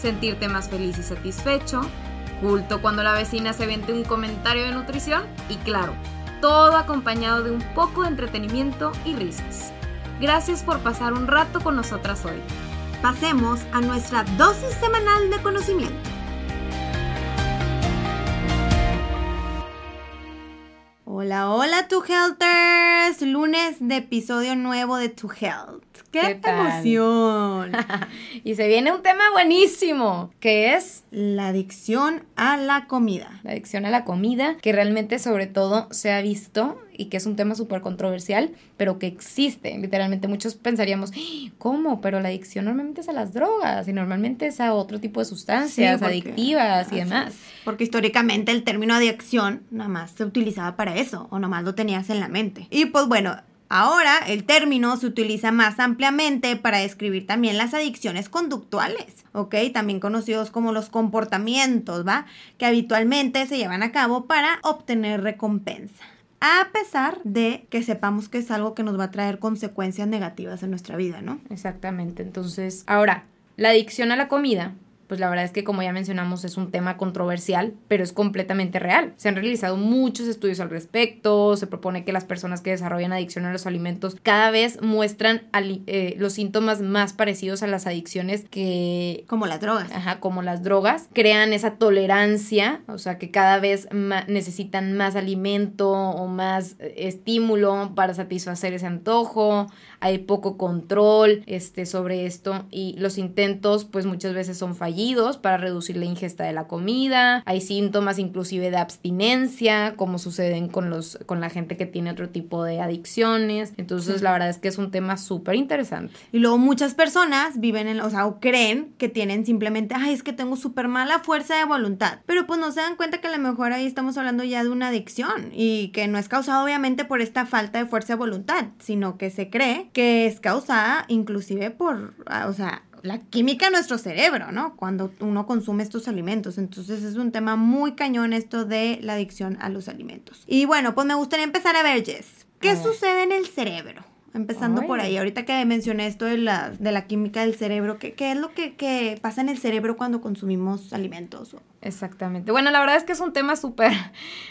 sentirte más feliz y satisfecho, culto cuando la vecina se vende un comentario de nutrición y claro, todo acompañado de un poco de entretenimiento y risas. Gracias por pasar un rato con nosotras hoy. Pasemos a nuestra dosis semanal de conocimiento. Hola, hola, Tu Healthers. Lunes de episodio nuevo de Tu Health. ¡Qué, emoción! y se viene un tema buenísimo, que es la adicción a la comida. La adicción a la comida, que realmente sobre todo se ha visto y que es un tema súper controversial, pero que existe. Literalmente muchos pensaríamos, ¿cómo? Pero la adicción normalmente es a las drogas y normalmente es a otro tipo de sustancias adictivas y demás. Porque históricamente el término adicción nada más se utilizaba para eso o nada más lo tenías en la mente. Y pues bueno, Ahora el término se utiliza más ampliamente para describir también las adicciones conductuales, ¿ok? También conocidos como los comportamientos, ¿va? Que habitualmente se llevan a cabo para obtener recompensa. A pesar de que sepamos que es algo que nos va a traer consecuencias negativas en nuestra vida, ¿no? Exactamente. Entonces, ahora, la adicción a la comida pues la verdad es que como ya mencionamos es un tema controversial, pero es completamente real. Se han realizado muchos estudios al respecto, se propone que las personas que desarrollan adicción a los alimentos cada vez muestran eh, los síntomas más parecidos a las adicciones que... Como las drogas. Ajá, como las drogas. Crean esa tolerancia, o sea que cada vez necesitan más alimento o más eh, estímulo para satisfacer ese antojo hay poco control este, sobre esto y los intentos pues muchas veces son fallidos para reducir la ingesta de la comida, hay síntomas inclusive de abstinencia como suceden con, los, con la gente que tiene otro tipo de adicciones, entonces la verdad es que es un tema súper interesante. Y luego muchas personas viven en, o sea, o creen que tienen simplemente, ay, es que tengo súper mala fuerza de voluntad, pero pues no se dan cuenta que a lo mejor ahí estamos hablando ya de una adicción y que no es causado obviamente por esta falta de fuerza de voluntad, sino que se cree que es causada inclusive por, ah, o sea, la química de nuestro cerebro, ¿no? Cuando uno consume estos alimentos. Entonces es un tema muy cañón esto de la adicción a los alimentos. Y bueno, pues me gustaría empezar a ver, Jess, ¿qué sucede en el cerebro? Empezando por ahí, ahorita que mencioné esto de la, de la química del cerebro, ¿qué, qué es lo que, que, pasa en el cerebro cuando consumimos alimentos? Exactamente. Bueno, la verdad es que es un tema súper...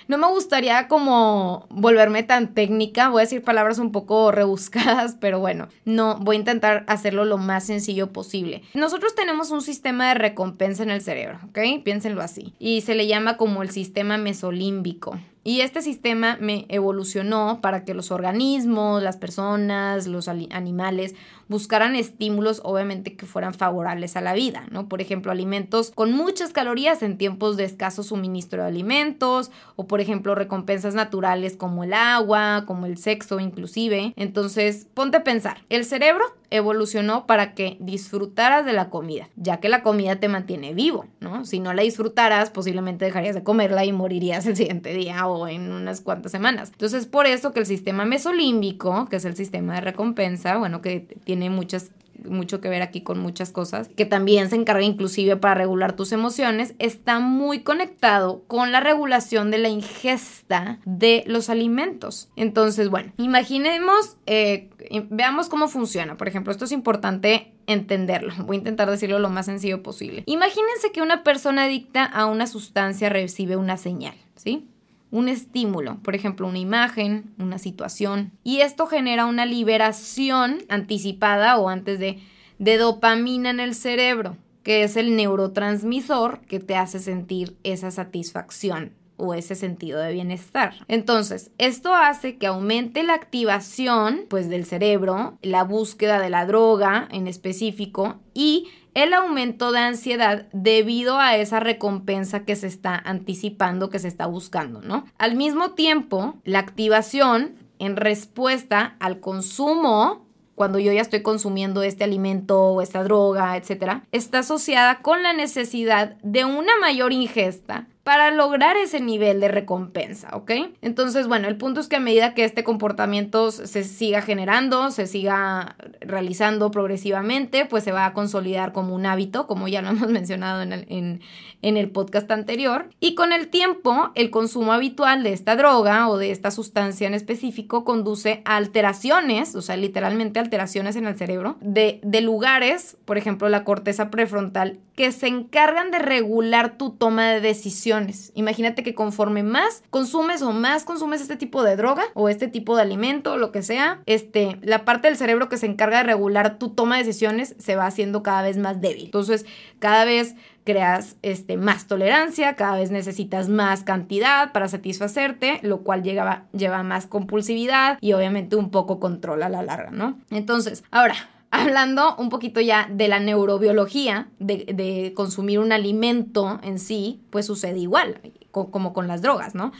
No me gustaría como volverme tan técnica, voy a decir palabras un poco rebuscadas, pero bueno, no, voy a intentar hacerlo lo más sencillo posible. Nosotros tenemos un sistema de recompensa en el cerebro, ¿ok? Piénsenlo así. Y se le llama como el sistema mesolímbico. Y este sistema me evolucionó para que los organismos, las personas, los animales buscaran estímulos obviamente que fueran favorables a la vida, ¿no? Por ejemplo, alimentos con muchas calorías en tiempos de escaso suministro de alimentos o por ejemplo recompensas naturales como el agua, como el sexo inclusive. Entonces, ponte a pensar, el cerebro evolucionó para que disfrutaras de la comida, ya que la comida te mantiene vivo, ¿no? Si no la disfrutaras, posiblemente dejarías de comerla y morirías el siguiente día o en unas cuantas semanas. Entonces, por eso que el sistema mesolímbico, que es el sistema de recompensa, bueno, que tiene tiene muchas mucho que ver aquí con muchas cosas, que también se encarga inclusive para regular tus emociones, está muy conectado con la regulación de la ingesta de los alimentos. Entonces, bueno, imaginemos, eh, veamos cómo funciona. Por ejemplo, esto es importante entenderlo. Voy a intentar decirlo lo más sencillo posible. Imagínense que una persona adicta a una sustancia recibe una señal, ¿sí? Un estímulo, por ejemplo, una imagen, una situación, y esto genera una liberación anticipada o antes de, de dopamina en el cerebro, que es el neurotransmisor que te hace sentir esa satisfacción o ese sentido de bienestar. Entonces, esto hace que aumente la activación pues del cerebro, la búsqueda de la droga en específico y el aumento de ansiedad debido a esa recompensa que se está anticipando, que se está buscando, ¿no? Al mismo tiempo, la activación en respuesta al consumo cuando yo ya estoy consumiendo este alimento o esta droga, etcétera, está asociada con la necesidad de una mayor ingesta para lograr ese nivel de recompensa, ¿ok? Entonces, bueno, el punto es que a medida que este comportamiento se siga generando, se siga realizando progresivamente, pues se va a consolidar como un hábito, como ya lo hemos mencionado en el, en el podcast anterior. Y con el tiempo, el consumo habitual de esta droga o de esta sustancia en específico conduce a alteraciones, o sea, literalmente alteraciones en el cerebro, de, de lugares, por ejemplo, la corteza prefrontal, que se encargan de regular tu toma de decisiones. Imagínate que conforme más consumes o más consumes este tipo de droga o este tipo de alimento lo que sea, este, la parte del cerebro que se encarga de regular tu toma de decisiones se va haciendo cada vez más débil. Entonces, cada vez creas este, más tolerancia, cada vez necesitas más cantidad para satisfacerte, lo cual lleva más compulsividad y obviamente un poco control a la larga, ¿no? Entonces, ahora, hablando un poquito ya de la neurobiología, de, consumir un alimento en sí, pues sucede igual, como con las drogas, ¿no?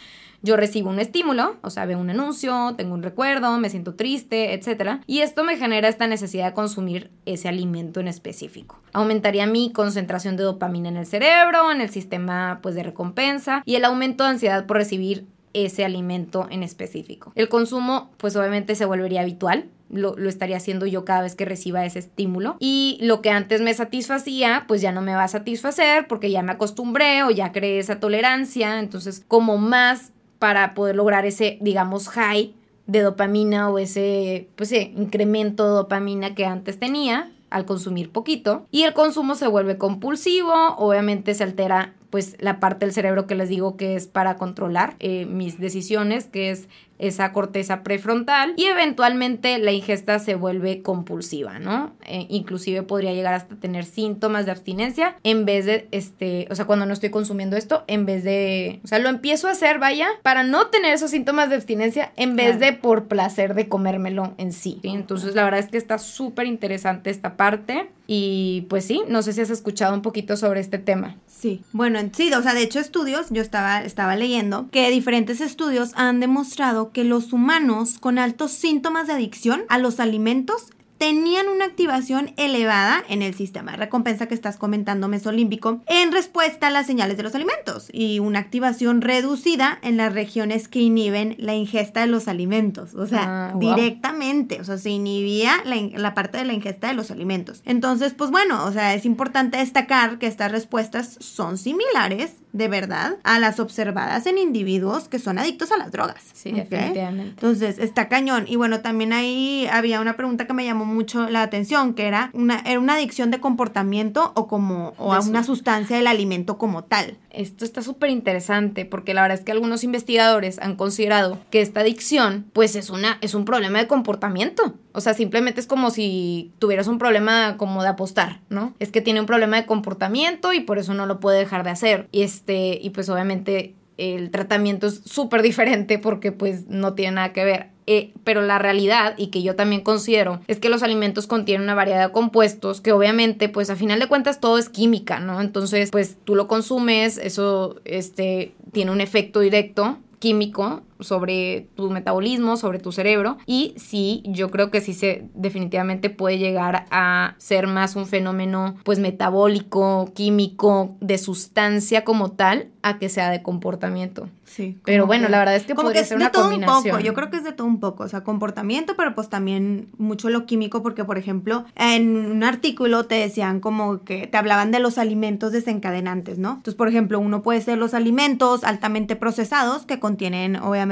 Yo recibo un estímulo, o sea, veo un anuncio, tengo un recuerdo, me siento triste, etc. Y esto me genera esta necesidad de consumir ese alimento en específico. Aumentaría mi concentración de dopamina en el cerebro, en el sistema pues de recompensa y el aumento de ansiedad por recibir ese alimento en específico. El consumo pues obviamente se volvería habitual, lo, lo, estaría haciendo yo cada vez que reciba ese estímulo. Y lo que antes me satisfacía, pues ya no me va a satisfacer porque ya me acostumbré o ya creé esa tolerancia. Entonces, como más para poder lograr ese, digamos, high de dopamina o ese, pues, incremento de dopamina que antes tenía al consumir poquito. Y el consumo se vuelve compulsivo, obviamente se altera pues la parte del cerebro que les digo que es para controlar eh, mis decisiones, que es esa corteza prefrontal y eventualmente la ingesta se vuelve compulsiva, ¿no? Eh, inclusive podría llegar hasta tener síntomas de abstinencia en vez de, este, o sea, cuando no estoy consumiendo esto, en vez de, o sea, lo empiezo a hacer, vaya, para no tener esos síntomas de abstinencia en vez de por placer de comérmelo en sí. Entonces, la verdad es que está súper interesante esta parte y pues sí, no sé si has escuchado un poquito sobre este tema. Sí, bueno, sí, o sea, de hecho estudios, yo estaba, estaba leyendo que diferentes estudios han demostrado que los humanos con altos síntomas de adicción a los alimentos tenían una activación elevada en el sistema de recompensa que estás comentando mesolímbico en respuesta a las señales de los alimentos y una activación reducida en las regiones que inhiben la ingesta de los alimentos, o sea, ah, directamente, o sea, se inhibía la, la, parte de la ingesta de los alimentos. Entonces, pues bueno, o sea, es importante destacar que estas respuestas son similares, de verdad, a las observadas en individuos que son adictos a las drogas. Sí, definitivamente. Entonces, está cañón. Y bueno, también ahí había una pregunta que me llamó mucho la atención, que era una, era una adicción de comportamiento o como o a una sustancia del alimento como tal. Esto está súper interesante porque la verdad es que algunos investigadores han considerado que esta adicción pues es, una, es un problema de comportamiento. O sea, simplemente es como si tuvieras un problema como de apostar, ¿no? Es que tiene un problema de comportamiento y por eso no lo puede dejar de hacer. Y este, y pues obviamente el tratamiento es súper diferente porque pues no tiene nada que ver. Eh, pero la realidad, y que yo también considero, es que los alimentos contienen una variedad de compuestos que obviamente, pues a final de cuentas todo es química, ¿no? Entonces, pues tú lo consumes, eso este, tiene un efecto directo químico sobre tu metabolismo, sobre tu cerebro y sí, yo creo que sí se definitivamente puede llegar a ser más un fenómeno pues metabólico, químico, de sustancia como tal, a que sea de comportamiento. Sí. Pero bueno, la verdad es que como podría que ser de una todo combinación. un poco. Yo creo que es de todo un poco, o sea, comportamiento, pero pues también mucho lo químico, porque por ejemplo, en un artículo te decían como que te hablaban de los alimentos desencadenantes, ¿no? Entonces, por ejemplo, uno puede ser los alimentos altamente procesados que contienen obviamente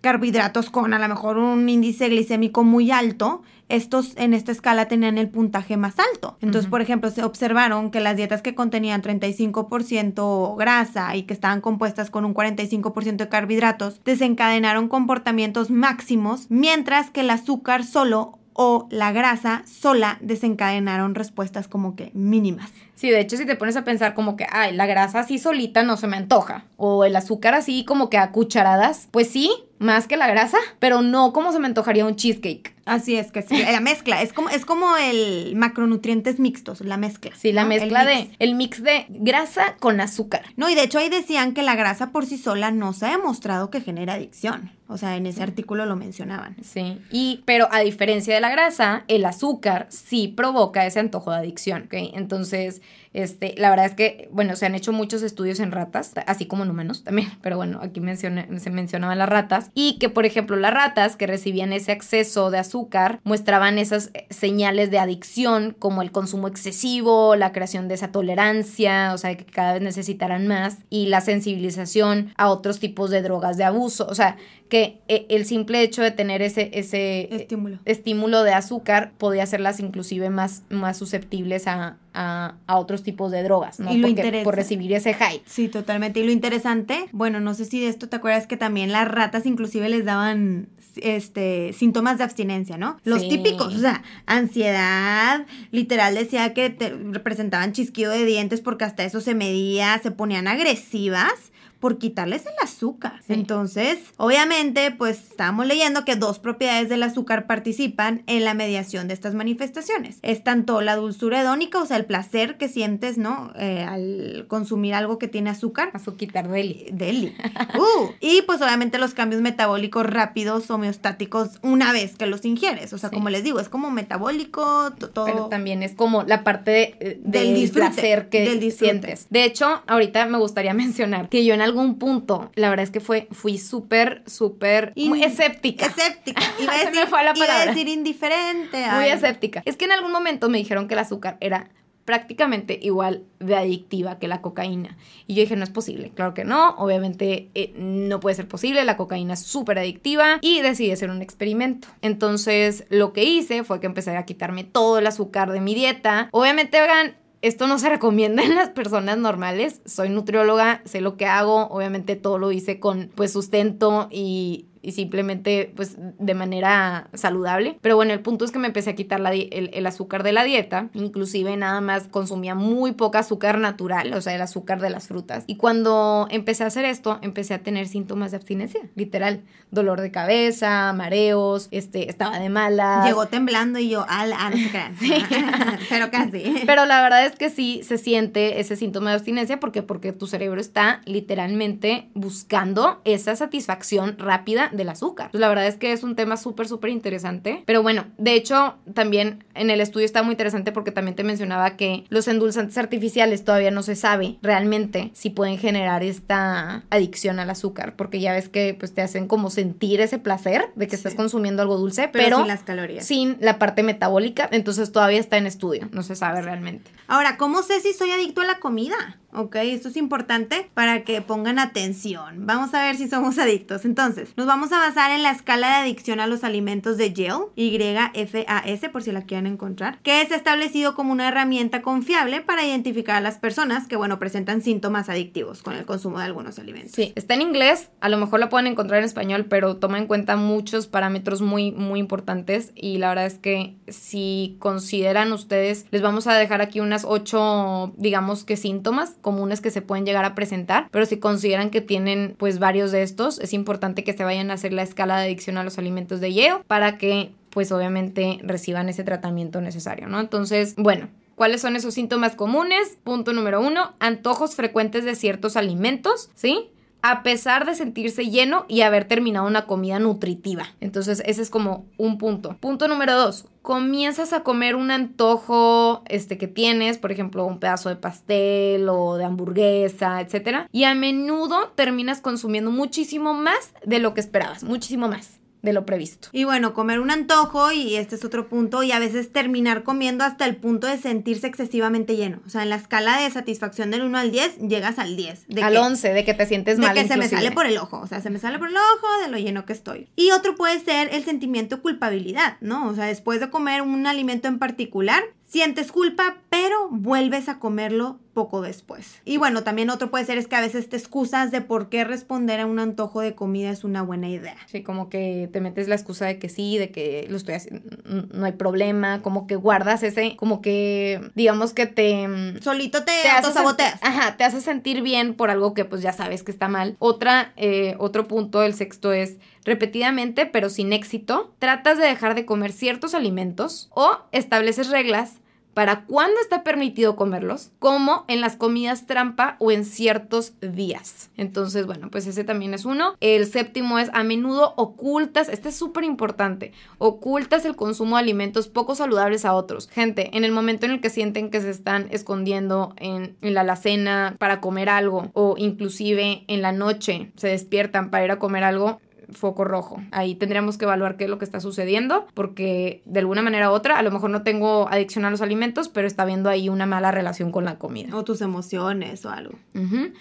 carbohidratos con a lo mejor un índice glicémico muy alto estos en esta escala tenían el puntaje más alto. Entonces, por ejemplo, se observaron que las dietas que contenían 35% grasa y que estaban compuestas con un 45% de carbohidratos desencadenaron comportamientos máximos, mientras que el azúcar solo o la grasa sola desencadenaron respuestas como que mínimas. Sí, de hecho, si te pones a pensar como que, ay, la grasa así solita no se me antoja, o el azúcar así como que a cucharadas, pues sí, más que la grasa, pero no como se me antojaría un cheesecake. Así es, que sí, la mezcla, es como, es como el macronutrientes mixtos, la mezcla. Sí, la ¿no? El mezcla mix. de, el mix de grasa con azúcar. No, y de hecho ahí decían que la grasa por sí sola no se ha demostrado que genera adicción. O sea, en ese artículo lo mencionaban. Sí, y, pero a diferencia de la grasa, el azúcar sí provoca ese antojo de adicción, ¿ok? Entonces, este, la verdad es que, bueno, se han hecho muchos estudios en ratas, así como en humanos también, pero bueno, aquí menciona- se mencionaban las ratas, y que, por ejemplo, las ratas que recibían ese exceso de azúcar muestraban esas eh, señales de adicción, como el consumo excesivo, la creación de esa tolerancia, o sea, que cada vez necesitaran más, y la sensibilización a otros tipos de drogas de abuso, o sea, que eh, el simple hecho de tener ese, ese Estímulo. estímulo de azúcar podía hacerlas inclusive más, más susceptibles a, a, a otros tipos de drogas, ¿no? Y lo Porque- por recibir ese high. Sí, totalmente. Y lo interesante, bueno, no sé si de esto te acuerdas que también las ratas inclusive les daban este síntomas de abstinencia, ¿no? Los Sí. típicos, o sea, ansiedad, literal decía que te representaban chisquido de dientes porque hasta eso se medía, se ponían agresivas por quitarles el azúcar. Sí. Entonces, obviamente, pues estábamos leyendo que dos propiedades del azúcar participan en la mediación de estas manifestaciones. Es tanto la dulzura hedónica, o sea, el placer que sientes, ¿no? Eh, al consumir algo que tiene azúcar. Azuquitar deli. Deli. Uh, y pues obviamente los cambios metabólicos rápidos, homeostáticos, una vez que los ingieres. O sea, Sí. como les digo, es como metabólico, to- todo. Pero también es como la parte de- eh, Del del disfrute, placer que del sientes. De hecho, ahorita me gustaría mencionar que yo en algún punto, la verdad es que fue, fui súper, súper escéptica. Escéptica. Iba a Se me decir, fue la iba a palabra. decir indiferente. Muy escéptica. Es que en algún momento me dijeron que el azúcar era prácticamente igual de adictiva que la cocaína. Y yo dije, no es posible. Claro que no. Obviamente eh, no puede ser posible. La cocaína es súper adictiva. Y decidí hacer un experimento. Entonces lo que hice fue que empecé a quitarme todo el azúcar de mi dieta. Obviamente, hagan... Esto no se recomienda en las personas normales. Soy nutrióloga, sé lo que hago. Obviamente todo lo hice con pues sustento y, y simplemente pues de manera saludable. Pero bueno, el punto es que me empecé a quitar la el, el azúcar de la dieta. Inclusive nada más consumía muy poca azúcar natural, o sea, el azúcar de las frutas. Y cuando empecé a hacer esto, empecé a tener síntomas de abstinencia, literal. Dolor de cabeza, mareos, este, estaba de malas. Llegó temblando y yo, al, crean. Pero casi. Pero la verdad es que sí se siente ese síntoma de abstinencia porque porque tu cerebro está literalmente buscando esa satisfacción rápida del azúcar. Entonces, la verdad es que es un tema súper súper interesante. Pero bueno, de hecho también en el estudio está muy interesante porque también te mencionaba que los endulzantes artificiales todavía no se sabe realmente si pueden generar esta adicción al azúcar porque ya ves que pues te hacen como sentir ese placer de que estás Sí. consumiendo algo dulce, Pero, pero, sin las calorías. sin la parte metabólica, entonces todavía está en estudio, no se sabe realmente. Ahora, ¿cómo sé si soy adicto a la comida? Ok, esto es importante para que pongan atención. Vamos a ver si somos adictos. Entonces, nos vamos a basar en la escala de adicción a los alimentos de Yale, YFAS, por si la quieren encontrar, que es establecido como una herramienta confiable para identificar a las personas que, bueno, presentan síntomas adictivos con el consumo de algunos alimentos. Sí, está en inglés, a lo mejor la pueden encontrar en español, pero toma en cuenta muchos parámetros muy, muy importantes y la verdad es que si consideran ustedes, les vamos a dejar aquí unas ocho, digamos que síntomas comunes que se pueden llegar a presentar, pero si consideran que tienen pues varios de estos, es importante que se vayan a hacer la escala de adicción a los alimentos de Yale para que pues obviamente reciban ese tratamiento necesario, ¿no? Entonces, bueno, ¿Cuáles son esos síntomas comunes? Punto número uno, antojos frecuentes de ciertos alimentos, ¿sí? A pesar de sentirse lleno y haber terminado una comida nutritiva. Entonces, ese es como un punto. Punto número dos, comienzas a comer un antojo este, que tienes, por ejemplo, un pedazo de pastel o de hamburguesa, etcétera, y a menudo terminas consumiendo muchísimo más de lo que esperabas, muchísimo más de lo previsto. Y bueno, comer un antojo, y este es otro punto, y a veces terminar comiendo hasta el punto de sentirse excesivamente lleno. O sea, en la escala de satisfacción del 1 al 10, llegas al 10. De Al que- 11, de que te sientes de mal. que se me sale por el ojo, o sea, se me sale por el ojo de lo lleno que estoy. Y otro puede ser el sentimiento de culpabilidad, ¿no? O sea, después de comer un alimento en particular, sientes culpa, pero vuelves a comerlo poco después. Y bueno, también otro puede ser es que a veces te excusas de por qué responder a un antojo de comida es una buena idea. Sí, como que te metes la excusa de que sí, de que lo estoy haciendo, no hay problema, como que guardas ese, como que digamos que te... Mm, Solito te, te autosaboteas. Ajá, te hace sentir bien por algo que pues ya sabes que está mal. Otra, eh, otro punto del sexto es repetidamente, pero sin éxito, tratas de dejar de comer ciertos alimentos o estableces reglas para cuándo está permitido comerlos, como en las comidas trampa o en ciertos días. Entonces, bueno, pues ese también es uno. El séptimo es a menudo ocultas, este es súper importante, ocultas el consumo de alimentos poco saludables a otros. Gente, en el momento en el que sienten que se están escondiendo en, en la alacena para comer algo o inclusive en la noche se despiertan para ir a comer algo, foco rojo. Ahí tendríamos que evaluar qué es lo que está sucediendo, porque de alguna manera u otra, a lo mejor no tengo adicción a los alimentos, pero está viendo ahí una mala relación con la comida. O tus emociones o algo.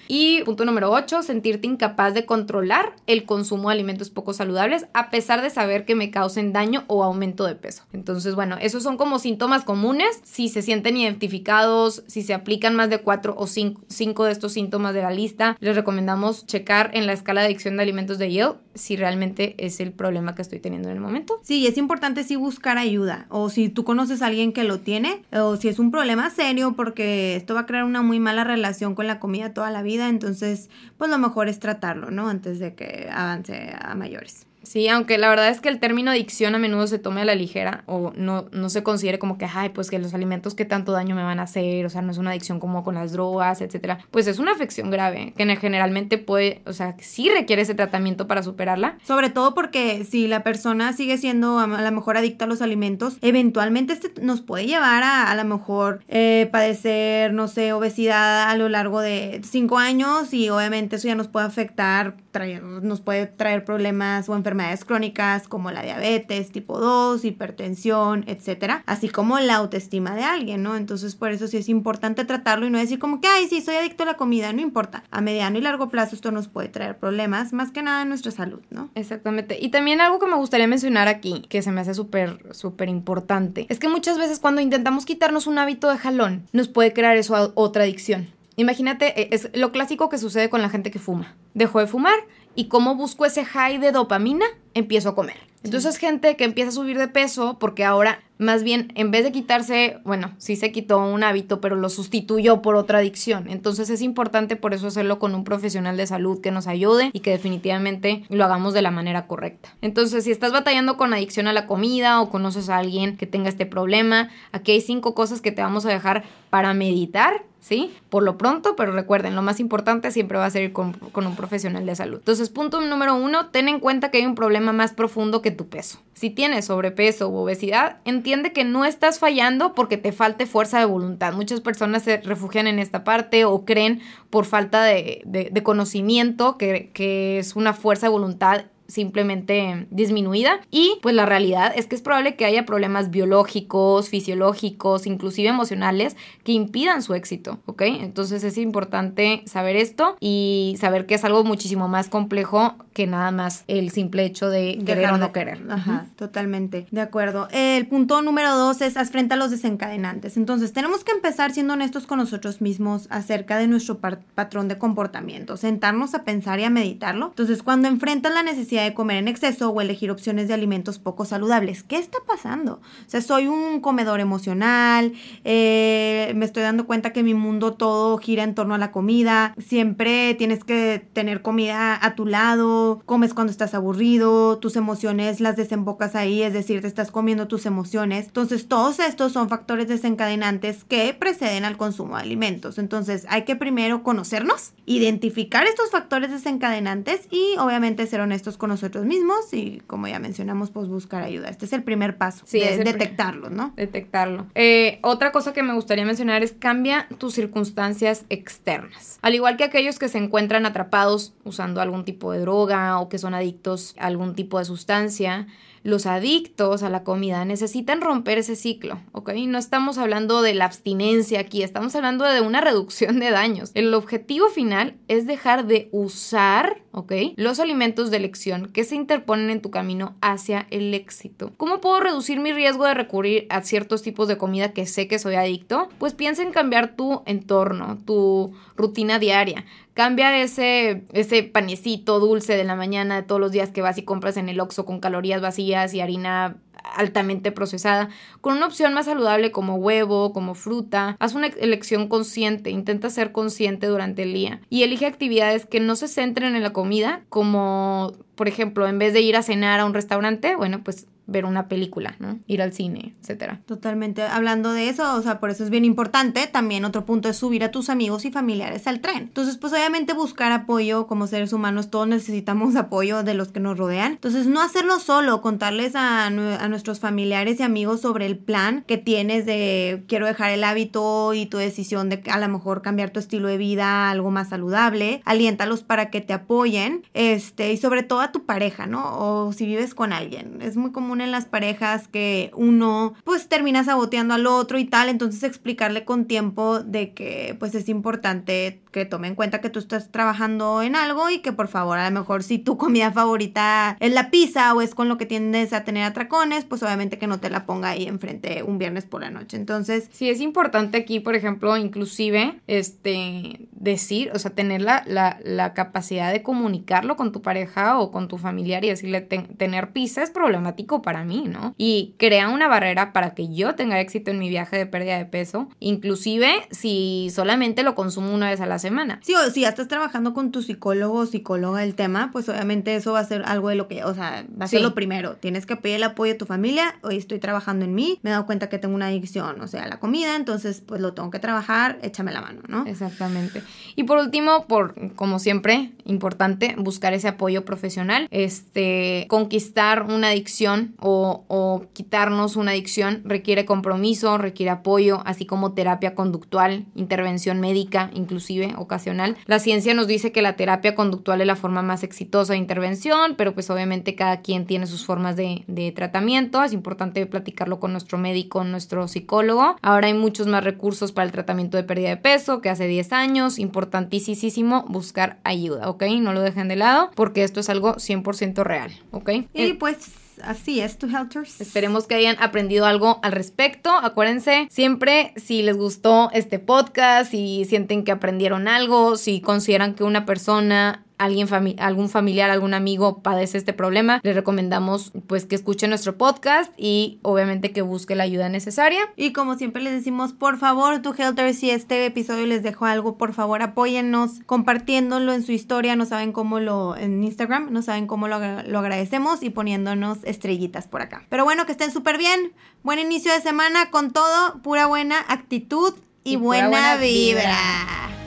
Y punto número 8, sentirte incapaz de controlar el consumo de alimentos poco saludables, a pesar de saber que me causen daño o aumento de peso. Entonces, bueno, esos son como síntomas comunes. Si se sienten identificados, si se aplican más de cuatro o cinco, cinco de estos síntomas de la lista, les recomendamos checar en la escala de adicción de alimentos de Yale si realmente es el problema que estoy teniendo en el momento. Sí, es importante sí buscar ayuda o si tú conoces a alguien que lo tiene o si es un problema serio porque esto va a crear una muy mala relación con la comida toda la vida, entonces pues lo mejor es tratarlo, ¿no? Antes de que avance a mayores. Sí, aunque la verdad es que el término adicción a menudo se tome a la ligera o no, no se considere como que, ay, pues que los alimentos que tanto daño me van a hacer, o sea, no es una adicción como con las drogas, etcétera. Pues es una afección grave que generalmente puede, o sea, sí requiere ese tratamiento para superarla. Sobre todo porque si la persona sigue siendo a lo mejor adicta a los alimentos, eventualmente este nos puede llevar a a lo mejor eh, padecer, no sé, obesidad a lo largo de cinco años y obviamente eso ya nos puede afectar, traer, nos puede traer problemas o enfermedades enfermedades crónicas como la diabetes tipo 2, hipertensión, etcétera, así como la autoestima de alguien, ¿no? Entonces, por eso sí es importante tratarlo y no decir como que, ay, sí, soy adicto a la comida, no importa. A mediano y largo plazo esto nos puede traer problemas, más que nada en nuestra salud, ¿no? Exactamente. Y también algo que me gustaría mencionar aquí, que se me hace súper, súper importante, es que muchas veces cuando intentamos quitarnos un hábito de jalón, nos puede crear eso otra adicción. Imagínate, e, es lo clásico que sucede con la gente que fuma. Dejó de fumar y cómo busco ese high de dopamina, empiezo a comer. Entonces gente que empieza a subir de peso porque ahora más bien en vez de quitarse, bueno, sí se quitó un hábito, pero lo sustituyó por otra adicción. Entonces es importante por eso hacerlo con un profesional de salud que nos ayude y que definitivamente lo hagamos de la manera correcta. Entonces si estás batallando con adicción a la comida o conoces a alguien que tenga este problema, aquí hay cinco cosas que te vamos a dejar para meditar ¿sí? Por lo pronto, pero recuerden, lo más importante siempre va a ser ir con, un profesional de salud. Entonces, punto número uno, ten en cuenta que hay un problema más profundo que tu peso. Si tienes sobrepeso u obesidad, entiende que no estás fallando porque te falte fuerza de voluntad. Muchas personas se refugian en esta parte o creen por falta de, conocimiento que, que es una fuerza de voluntad simplemente disminuida y pues la realidad es que es probable que haya problemas biológicos, fisiológicos, inclusive emocionales que impidan su éxito, ¿ok? Entonces es importante saber esto y saber que es algo muchísimo más complejo que nada más el simple hecho de querer o no querer. Ajá, totalmente, de acuerdo. El punto número dos es frente a los desencadenantes. Entonces tenemos que empezar siendo honestos con nosotros mismos acerca de nuestro patrón de comportamiento, sentarnos a pensar y a meditarlo. Entonces cuando enfrentan la necesidad de comer en exceso o elegir opciones de alimentos poco saludables. ¿Qué está pasando? O sea, soy un comedor emocional, eh, me estoy dando cuenta que mi mundo todo gira en torno a la comida, siempre tienes que tener comida a tu lado, comes cuando estás aburrido, tus emociones las desembocas ahí, es decir, te estás comiendo tus emociones. Entonces, todos estos son factores desencadenantes que preceden al consumo de alimentos. Entonces, hay que primero conocernos, identificar estos factores desencadenantes y obviamente ser honestos con nosotros mismos y como ya mencionamos, pues buscar ayuda. Este es el primer paso, de, detectarlo, ¿no? Detectarlo. Eh, otra cosa que me gustaría mencionar es cambia tus circunstancias externas. Al igual que aquellos que se encuentran atrapados usando algún tipo de droga o que son adictos a algún tipo de sustancia, los adictos a la comida necesitan romper ese ciclo, ¿ok? No estamos hablando de la abstinencia aquí, estamos hablando de una reducción de daños. El objetivo final es dejar de usar, ¿ok? Los alimentos de elección que se interponen en tu camino hacia el éxito. ¿Cómo puedo reducir mi riesgo de recurrir a ciertos tipos de comida que sé que soy adicto? Pues piensa en cambiar tu entorno, tu rutina diaria. Cambia ese, ese panecito dulce de la mañana de todos los días que vas y compras en el Oxxo con calorías vacías y harina altamente procesada, con una opción más saludable como huevo, como fruta. Haz una elección consciente, intenta ser consciente durante el día y elige actividades que no se centren en la comida, como por ejemplo, en vez de ir a cenar a un restaurante, bueno, pues ver una película, ¿no? Ir al cine, etcétera. Totalmente. Hablando de eso, o sea, por eso es bien importante. También otro punto es subir a tus amigos y familiares al tren. Entonces, pues obviamente buscar apoyo como seres humanos, todos necesitamos apoyo de los que nos rodean. Entonces, no hacerlo solo, contarles a, nuestros familiares y amigos sobre el plan que tienes de quiero dejar el hábito y tu decisión de a lo mejor cambiar tu estilo de vida a algo más saludable. Aliéntalos para que te apoyen. Este, y sobre todo a tu pareja, ¿no? O si vives con alguien. Es muy común en las parejas que uno pues termina saboteando al otro y tal, entonces explicarle con tiempo de que pues es importante que tome en cuenta que tú estás trabajando en algo y que por favor a lo mejor si tu comida favorita es la pizza o es con lo que tiendes a tener atracones, pues obviamente que no te la ponga ahí enfrente un viernes por la noche. Entonces, sí es importante aquí, por ejemplo, inclusive este decir, o sea, tener la, la, capacidad de comunicarlo con tu pareja o con tu familiar y decirle tener pizza es problemático para mí, ¿no? Y crea una barrera para que yo tenga éxito en mi viaje de pérdida de peso, inclusive si solamente lo consumo una vez a la semana. Sí, o si ya estás trabajando con tu psicólogo o psicóloga el tema, pues obviamente eso va a ser algo de lo que, o sea, va a ser lo primero. Tienes que pedir el apoyo de tu familia, hoy estoy trabajando en mí, me he dado cuenta que tengo una adicción, o sea, la comida, entonces pues lo tengo que trabajar, échame la mano, ¿no? Exactamente. Y por último, por como siempre, importante buscar ese apoyo profesional, este, conquistar una adicción o, quitarnos una adicción requiere compromiso, requiere apoyo, así como terapia conductual, intervención médica, inclusive ocasional. La ciencia nos dice que la terapia conductual es la forma más exitosa de intervención, pero pues obviamente cada quien tiene sus formas de, de tratamiento. Es importante platicarlo con nuestro médico, nuestro psicólogo. Ahora hay muchos más recursos para el tratamiento de pérdida de peso que hace 10 años. Importantísimo buscar ayuda, ¿ok? No lo dejen de lado porque esto es algo 100% real, ¿ok? Y pues así es, tu Helters. Esperemos que hayan aprendido algo al respecto. Acuérdense, siempre si les gustó este podcast, si sienten que aprendieron algo, si consideran que una persona alguien algún familiar, algún amigo padece este problema, les recomendamos pues que escuchen nuestro podcast y obviamente que busque la ayuda necesaria. Y como siempre les decimos, por favor, tu Helter, si este episodio les dejó algo, por favor apóyennos compartiéndolo en su historia, no saben cómo lo, en Instagram, no saben cómo lo, lo agradecemos y poniéndonos estrellitas por acá. Pero bueno, que estén súper bien, buen inicio de semana con todo, pura buena actitud y, buena, vibra.